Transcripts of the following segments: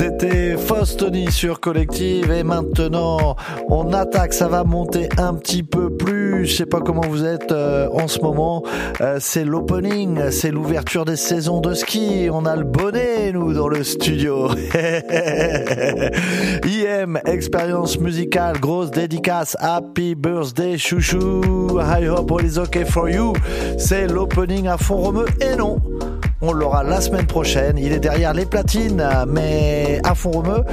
C'était Faustoni sur Collective et maintenant on attaque, ça va monter un petit peu plus. Je sais pas comment vous êtes euh, en ce moment. Euh, c'est l'opening, c'est l'ouverture des saisons de ski. On a le bonnet nous dans le studio. IM expérience musicale, grosse dédicace. Happy birthday chouchou. I hope all is okay for you. C'est l'opening à fond romeux et non. On l'aura la semaine prochaine. Il est derrière les platines, mais à fond romeux.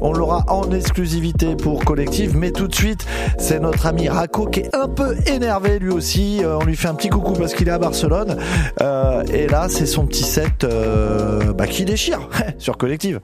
On l'aura en exclusivité pour Collective. Mais tout de suite, c'est notre ami Rako qui est un peu énervé lui aussi. Euh, on lui fait un petit coucou parce qu'il est à Barcelone. Euh, et là, c'est son petit set euh, bah, qui déchire sur Collective.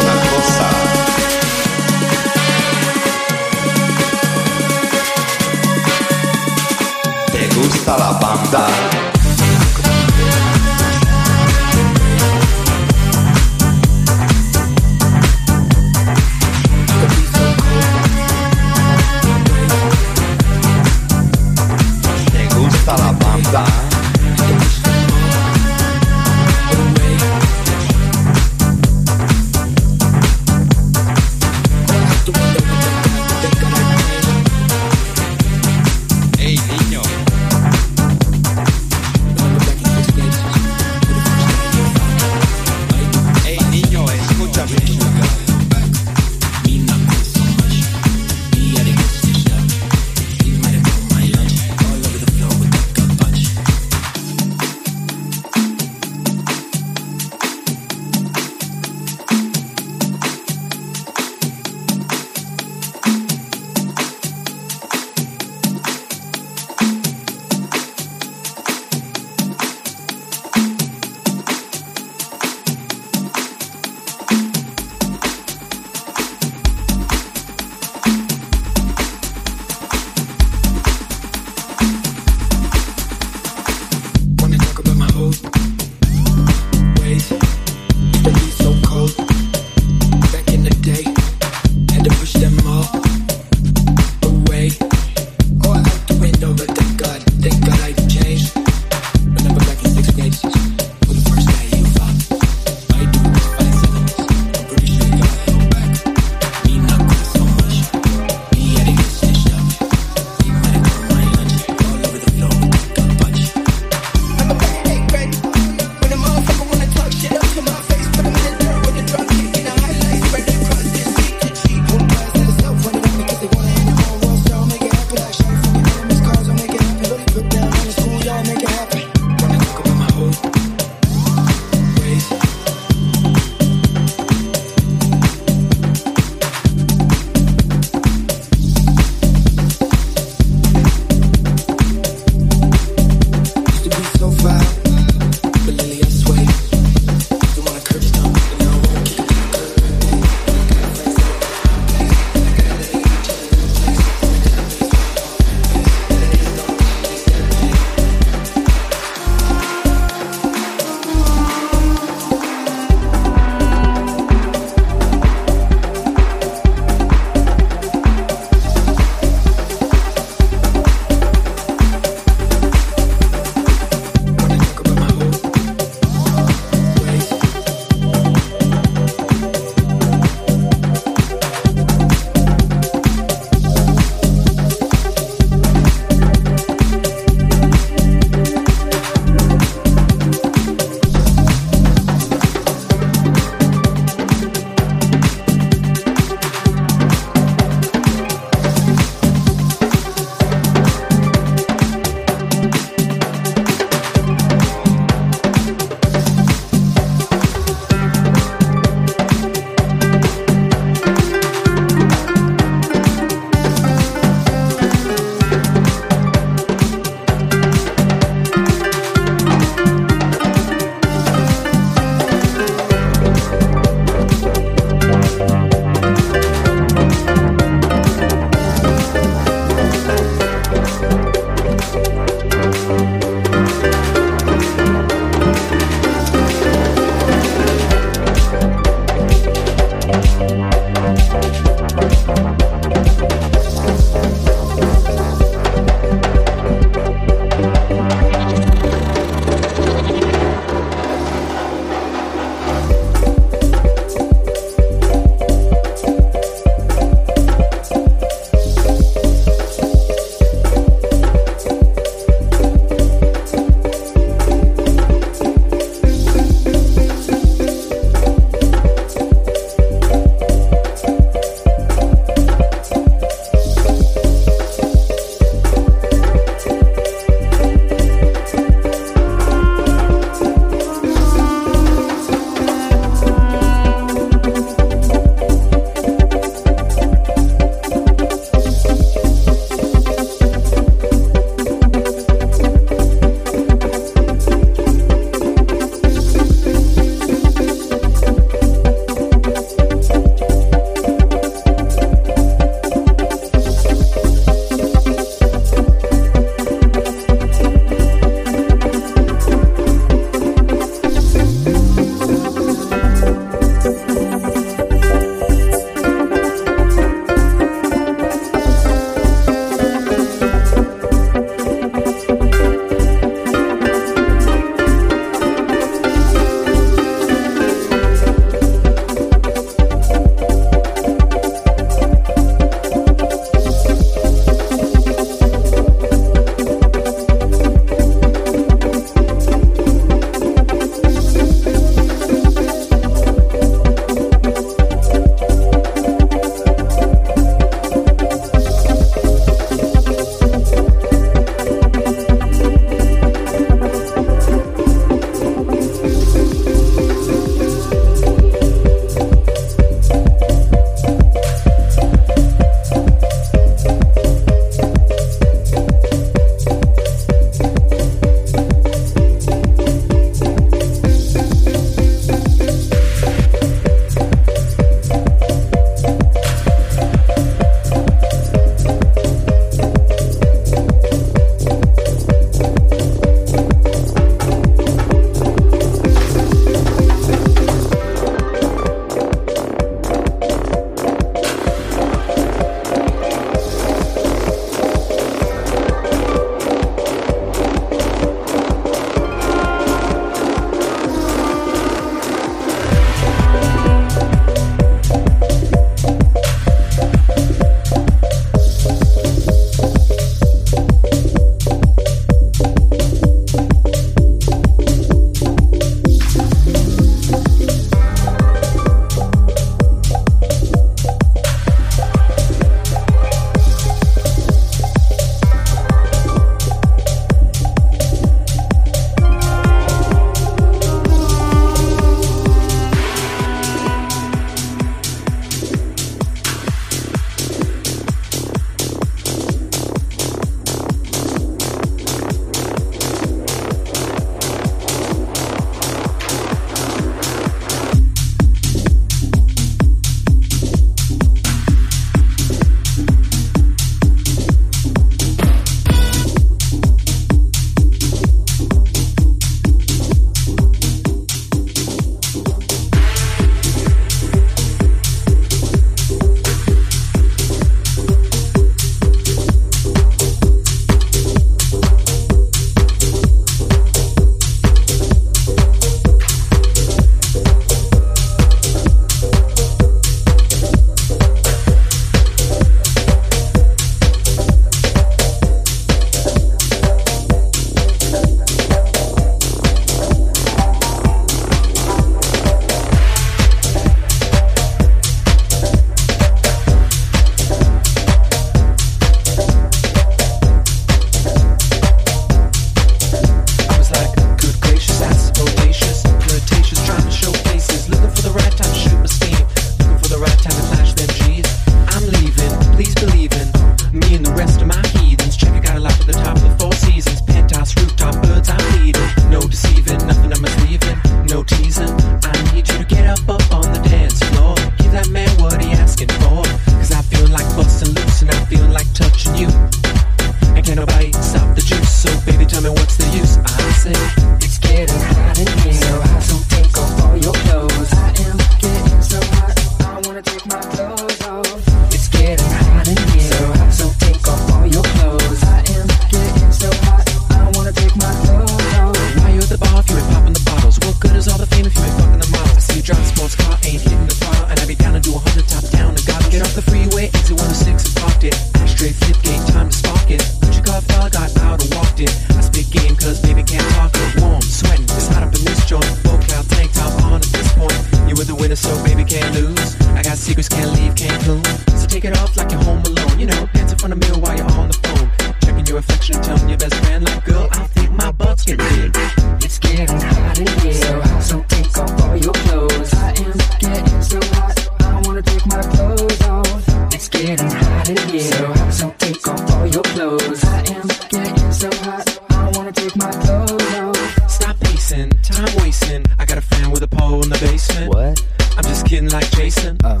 Time wasting. I got a fan with a pole in the basement. What? I'm just kidding, like Jason. Oh.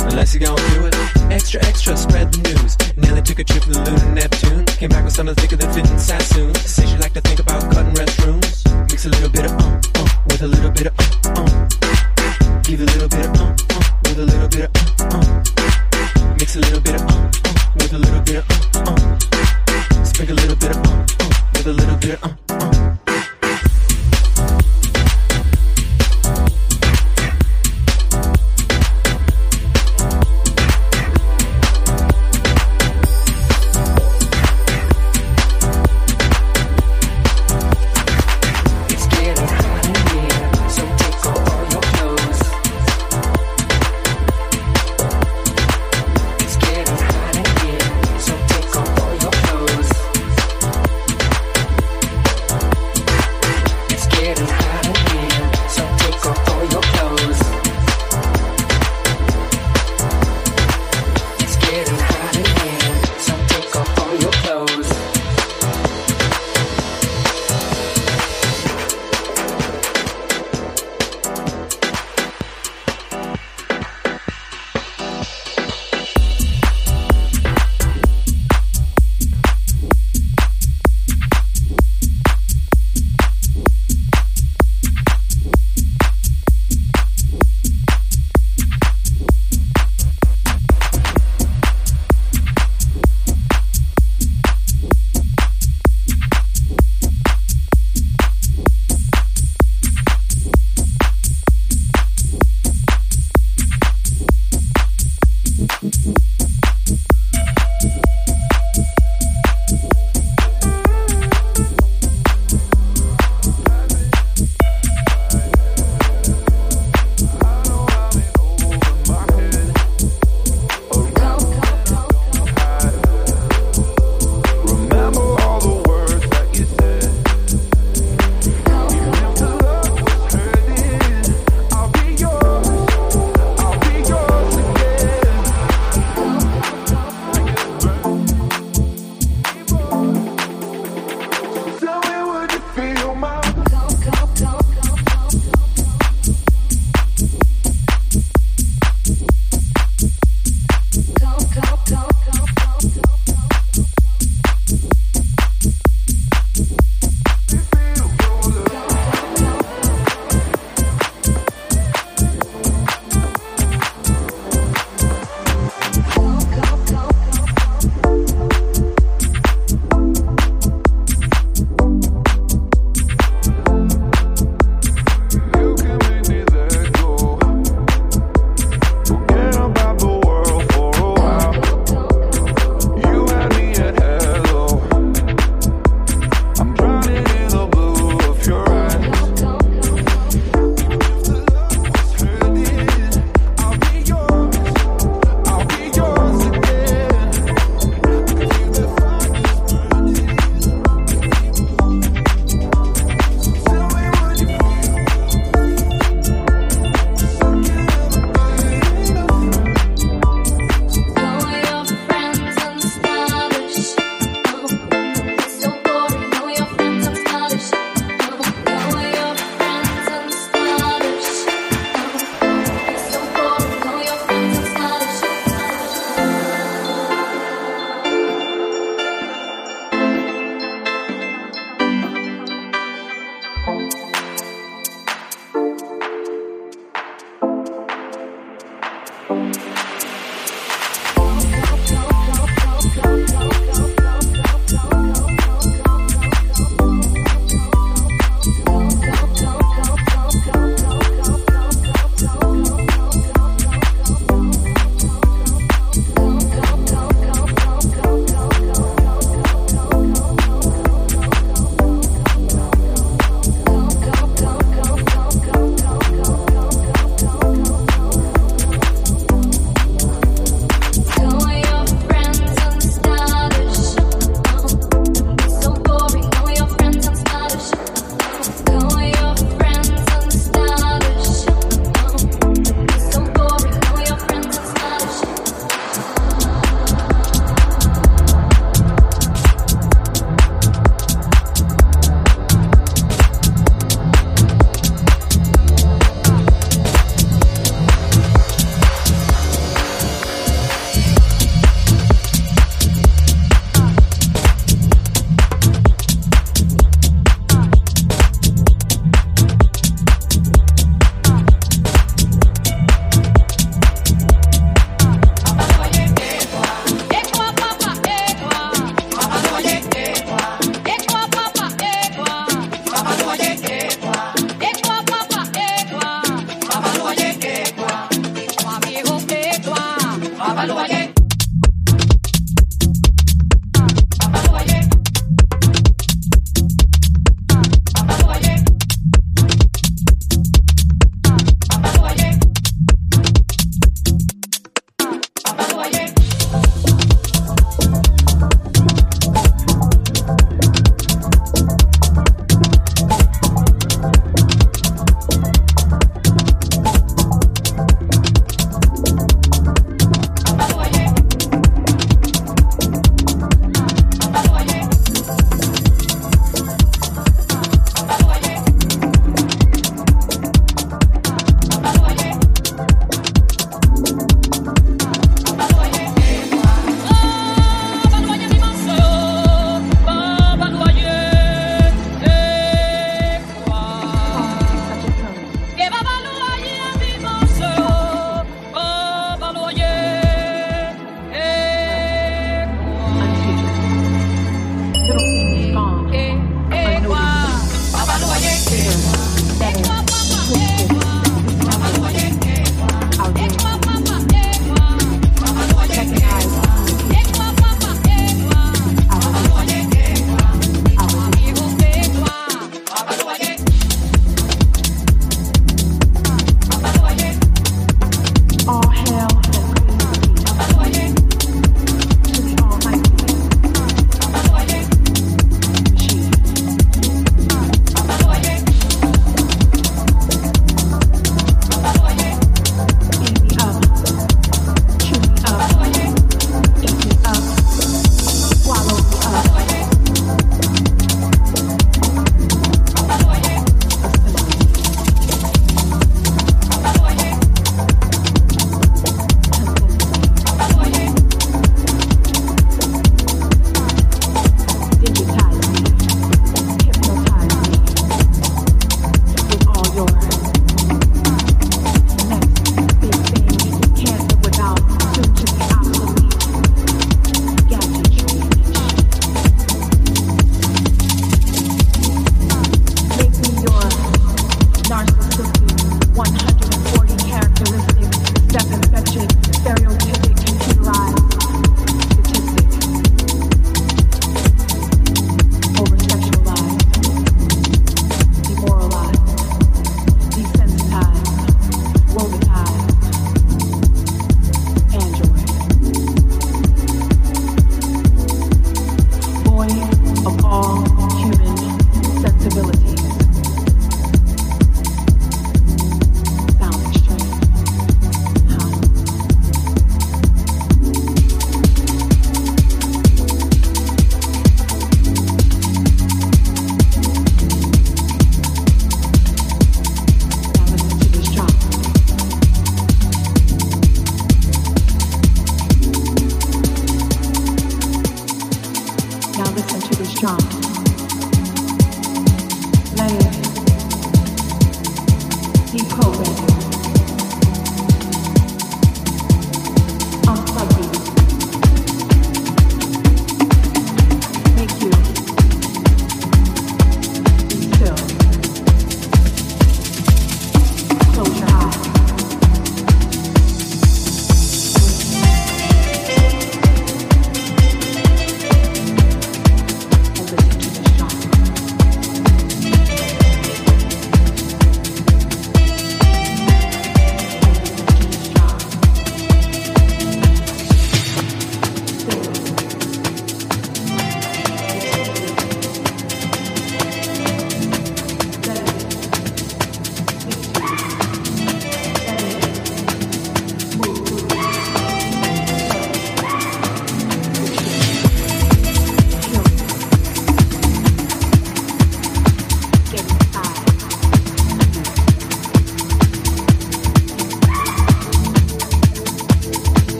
Unless you gon' do it. Extra, extra, spread the news. Nelly took a trip to the moon and Neptune. Came back with something thicker than fitting Sassoon. Says she like to think about cutting restrooms. Mix a little bit of um, uh, with a little bit of um, um. Give a little bit of um, um, with a little bit of um, um. Mix a little bit of um, uh, with a little bit of um, um. Sprinkle a little bit of um, uh, with a little bit of uh,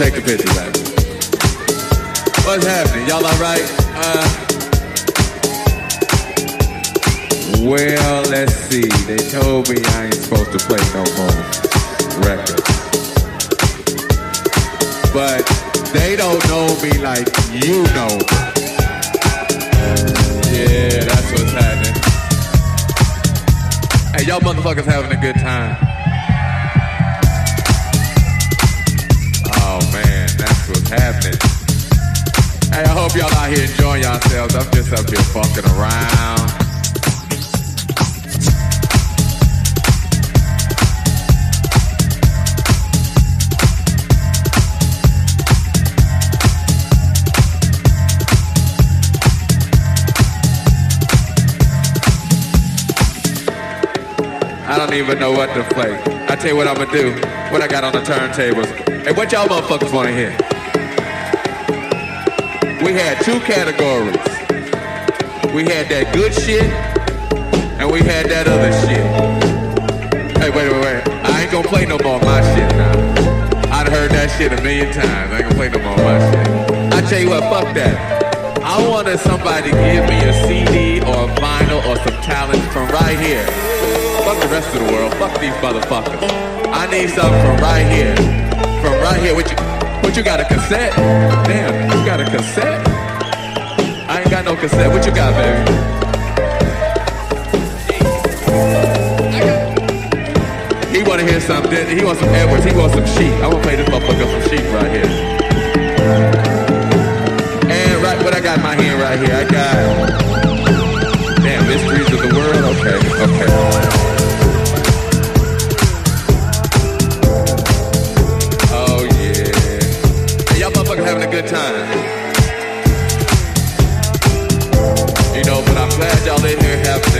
Take the picture back. What's happening? Y'all alright? Uh Well, let's see. They told me I ain't supposed to play no more records. But they don't know me like you know. Yeah, that's what's happening. Hey, y'all motherfuckers having a good time. Oh man, that's what's happening. here enjoying yourselves. I'm just up here fucking around. I don't even know what to play. I tell you what I'm gonna do. What I got on the turntables. Hey, what y'all motherfuckers wanna hear? We had two categories. We had that good shit, and we had that other shit. Hey, wait, wait, wait. I ain't gonna play no more of my shit now. I'd heard that shit a million times. I ain't gonna play no more of my shit. I tell you what, fuck that. I wanted somebody to give me a CD or a vinyl or some talent from right here. Fuck the rest of the world. Fuck these motherfuckers. I need something from right here. From right here. What you, what you got, a cassette? Damn, you got a cassette? I ain't got no cassette. What you got, baby? He wanna hear something. He wants some Edwards. He wants some sheep. I wanna play this motherfucker some sheep right here. And right, what I got in my hand right here, I got damn mysteries of the world. Okay, okay.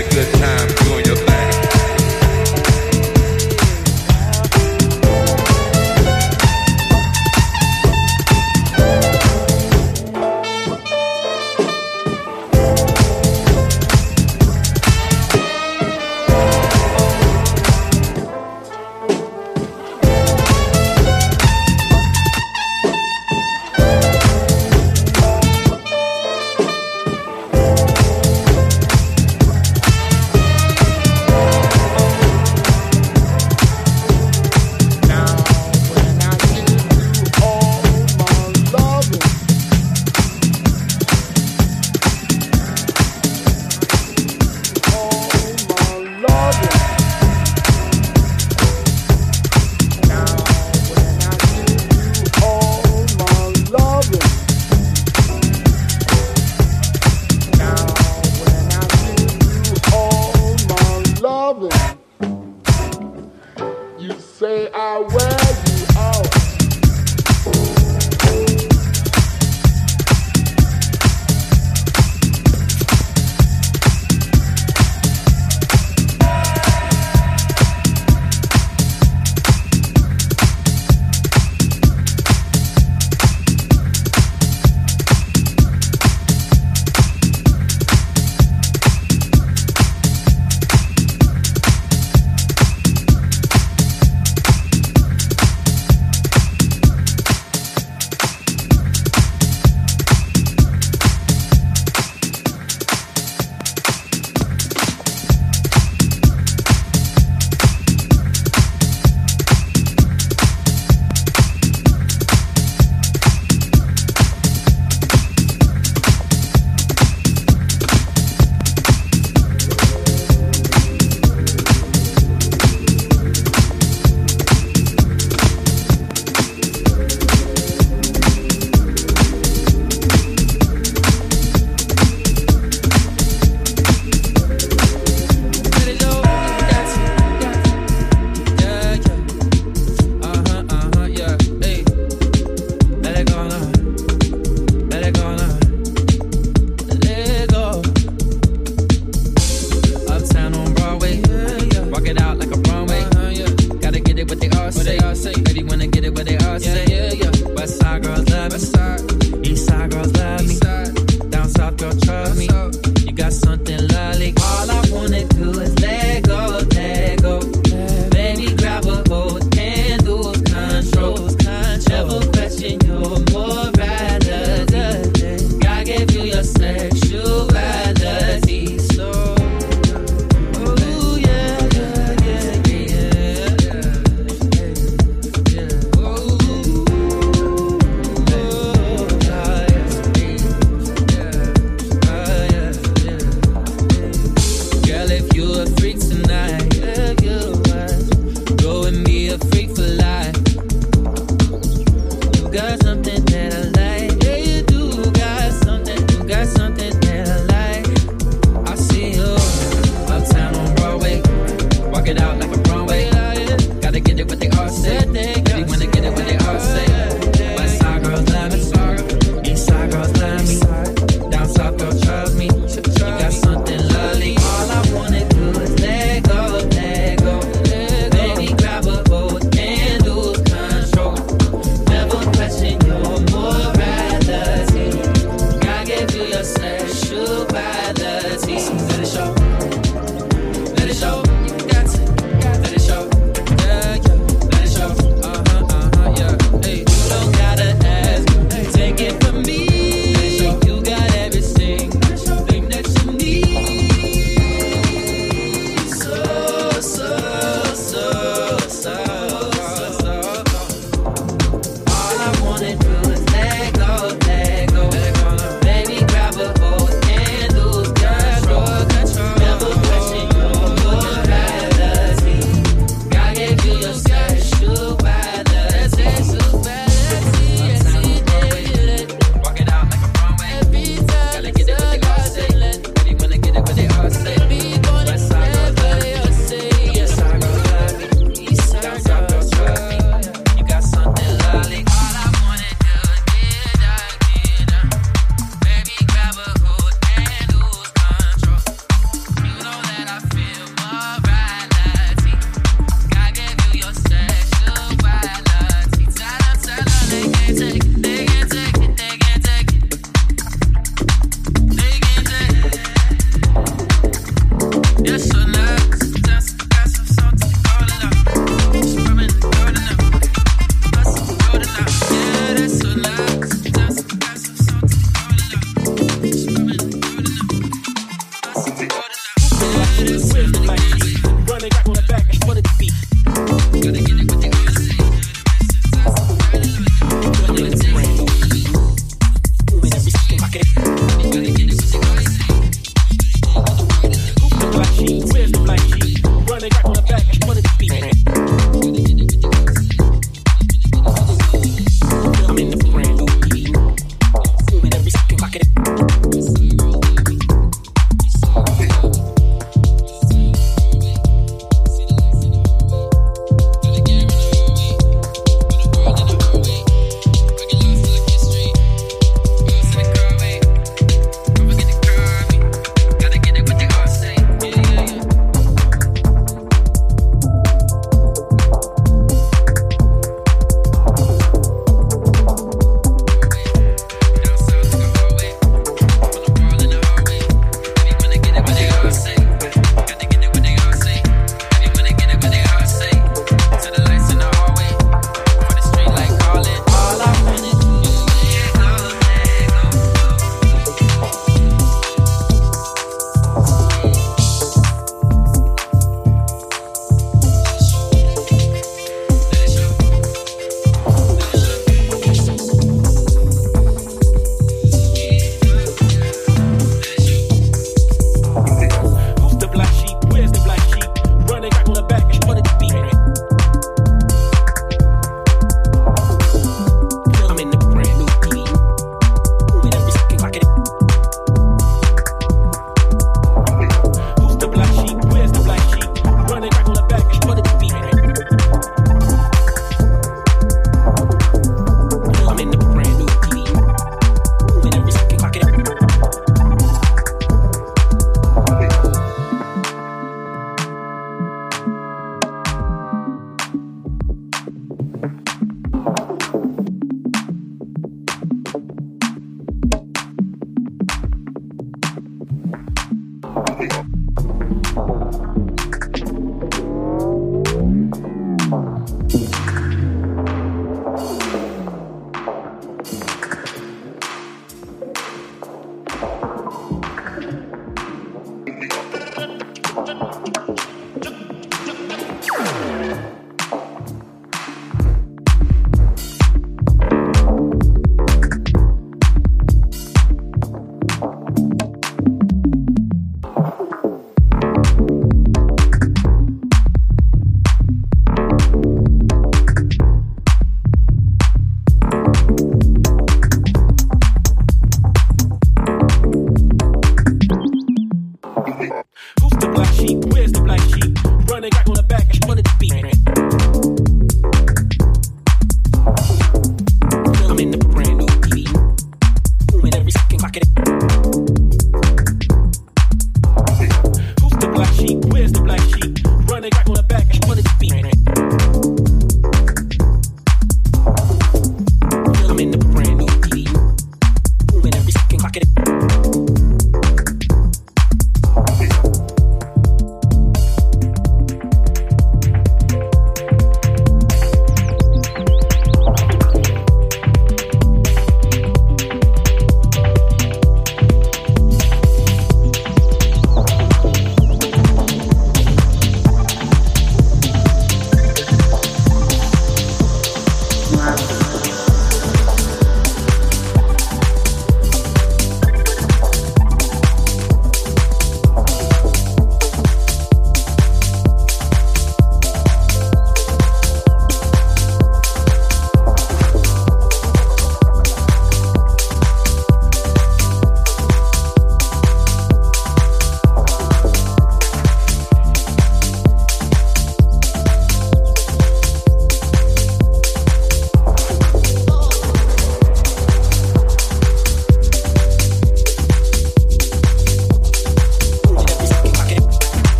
A good time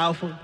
house